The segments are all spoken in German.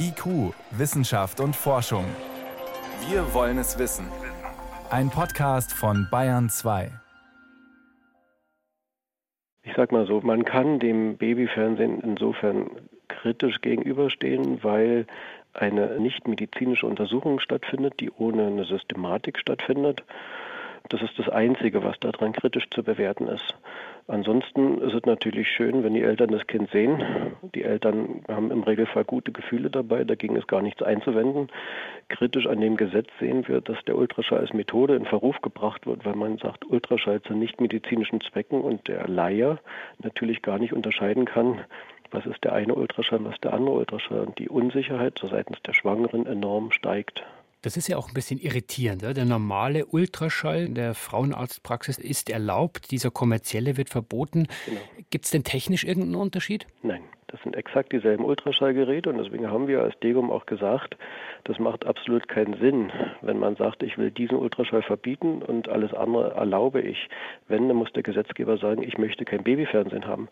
IQ, Wissenschaft und Forschung. Wir wollen es wissen. Ein Podcast von Bayern 2. Ich sag mal so, man kann dem Babyfernsehen insofern kritisch gegenüberstehen, weil eine nicht medizinische Untersuchung stattfindet, die ohne eine Systematik stattfindet. Das ist das Einzige, was daran kritisch zu bewerten ist. Ansonsten ist es natürlich schön, wenn die Eltern das Kind sehen. Die Eltern haben im Regelfall gute Gefühle dabei, dagegen ist gar nichts einzuwenden. Kritisch an dem Gesetz sehen wir, dass der Ultraschall als Methode in Verruf gebracht wird, weil man sagt, Ultraschall zu nicht medizinischen Zwecken und der Laie natürlich gar nicht unterscheiden kann, was ist der eine Ultraschall, was der andere Ultraschall. Und die Unsicherheit seitens der Schwangeren enorm steigt. Das ist ja auch ein bisschen irritierend. Der normale Ultraschall der Frauenarztpraxis ist erlaubt, dieser kommerzielle wird verboten. Genau. Gibt es denn technisch irgendeinen Unterschied? Nein, das sind exakt dieselben Ultraschallgeräte und deswegen haben wir als Degum auch gesagt, das macht absolut keinen Sinn, wenn man sagt, ich will diesen Ultraschall verbieten und alles andere erlaube ich. Wenn, dann muss der Gesetzgeber sagen, ich möchte kein Babyfernsehen haben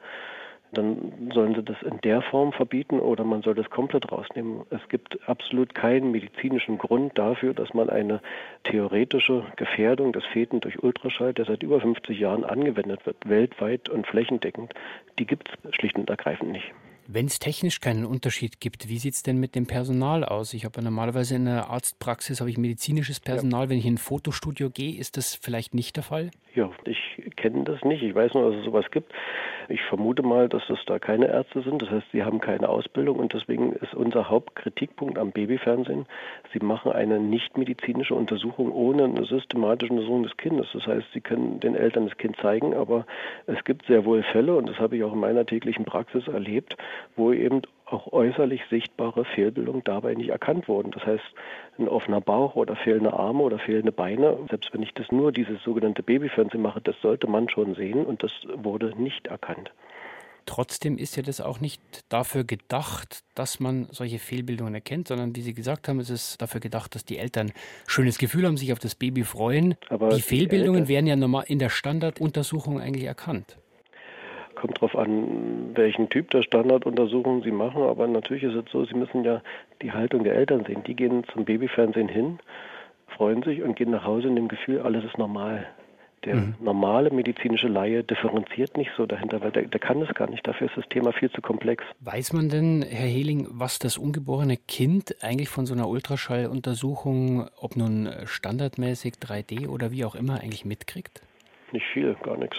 dann sollen sie das in der Form verbieten oder man soll das komplett rausnehmen. Es gibt absolut keinen medizinischen Grund dafür, dass man eine theoretische Gefährdung des Feten durch Ultraschall, der seit über 50 Jahren angewendet wird, weltweit und flächendeckend, die gibt es schlicht und ergreifend nicht. Wenn es technisch keinen Unterschied gibt, wie sieht es denn mit dem Personal aus? Ich habe ja normalerweise in der Arztpraxis habe ich medizinisches Personal. Ja. Wenn ich in ein Fotostudio gehe, ist das vielleicht nicht der Fall? Ja, ich kenne das nicht. Ich weiß nur, dass es sowas gibt. Ich vermute mal, dass es da keine Ärzte sind. Das heißt, sie haben keine Ausbildung und deswegen ist unser Hauptkritikpunkt am Babyfernsehen, sie machen eine nichtmedizinische Untersuchung ohne eine systematische Untersuchung des Kindes. Das heißt, sie können den Eltern das Kind zeigen, aber es gibt sehr wohl Fälle und das habe ich auch in meiner täglichen Praxis erlebt, wo eben auch äußerlich sichtbare Fehlbildungen dabei nicht erkannt wurden. Das heißt, ein offener Bauch oder fehlende Arme oder fehlende Beine, selbst wenn ich das nur dieses sogenannte Babyfernsehen mache, das sollte man schon sehen und das wurde nicht erkannt. Trotzdem ist ja das auch nicht dafür gedacht, dass man solche Fehlbildungen erkennt, sondern wie Sie gesagt haben, ist es dafür gedacht, dass die Eltern schönes Gefühl haben, sich auf das Baby freuen. Aber die Fehlbildungen die werden ja normal in der Standarduntersuchung eigentlich erkannt. Kommt darauf an, welchen Typ der Standarduntersuchung Sie machen, aber natürlich ist es so, Sie müssen ja die Haltung der Eltern sehen. Die gehen zum Babyfernsehen hin, freuen sich und gehen nach Hause in dem Gefühl, alles ist normal. Der mhm. normale medizinische Laie differenziert nicht so dahinter, weil der, der kann es gar nicht. Dafür ist das Thema viel zu komplex. Weiß man denn, Herr Hehling, was das ungeborene Kind eigentlich von so einer Ultraschalluntersuchung, ob nun standardmäßig 3D oder wie auch immer, eigentlich mitkriegt? Nicht viel, gar nichts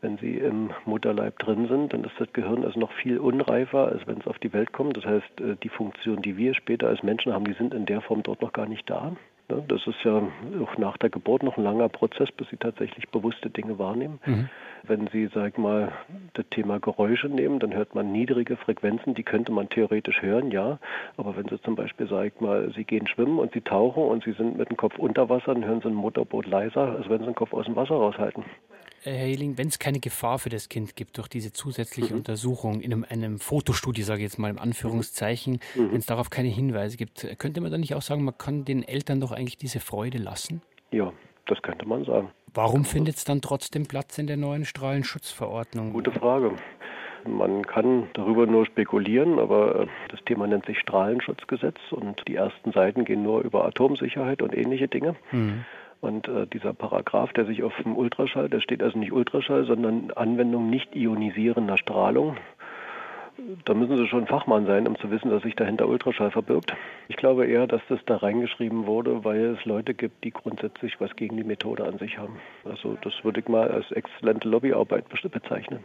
wenn sie im Mutterleib drin sind, dann ist das Gehirn also noch viel unreifer, als wenn es auf die Welt kommt. Das heißt, äh, die Funktionen, die wir später als Menschen haben, die sind in der Form dort noch gar nicht da. Das ist ja auch nach der Geburt noch ein langer Prozess, bis sie tatsächlich bewusste Dinge wahrnehmen. Mhm. Wenn Sie, sag ich mal, das Thema Geräusche nehmen, dann hört man niedrige Frequenzen, die könnte man theoretisch hören, ja. Aber wenn Sie zum Beispiel, sag mal, Sie gehen schwimmen und Sie tauchen und Sie sind mit dem Kopf unter Wasser, dann hören Sie ein Motorboot leiser, als wenn Sie den Kopf aus dem Wasser raushalten. Herr Hehling, wenn es keine Gefahr für das Kind gibt durch diese zusätzliche mhm. Untersuchung in einem, einem Fotostudio, sage ich jetzt mal im Anführungszeichen, mhm. wenn es darauf keine Hinweise gibt, könnte man dann nicht auch sagen, man kann den Eltern doch eigentlich diese Freude lassen? Ja, das könnte man sagen. Warum findet es dann trotzdem Platz in der neuen Strahlenschutzverordnung? Gute Frage. Man kann darüber nur spekulieren, aber äh, das Thema nennt sich Strahlenschutzgesetz und die ersten Seiten gehen nur über Atomsicherheit und ähnliche Dinge. Mhm. Und äh, dieser Paragraph, der sich auf dem Ultraschall, da steht also nicht Ultraschall, sondern Anwendung nicht ionisierender Strahlung. Da müssen Sie schon Fachmann sein, um zu wissen, dass sich dahinter Ultraschall verbirgt. Ich glaube eher, dass das da reingeschrieben wurde, weil es Leute gibt, die grundsätzlich was gegen die Methode an sich haben. Also das würde ich mal als exzellente Lobbyarbeit bezeichnen.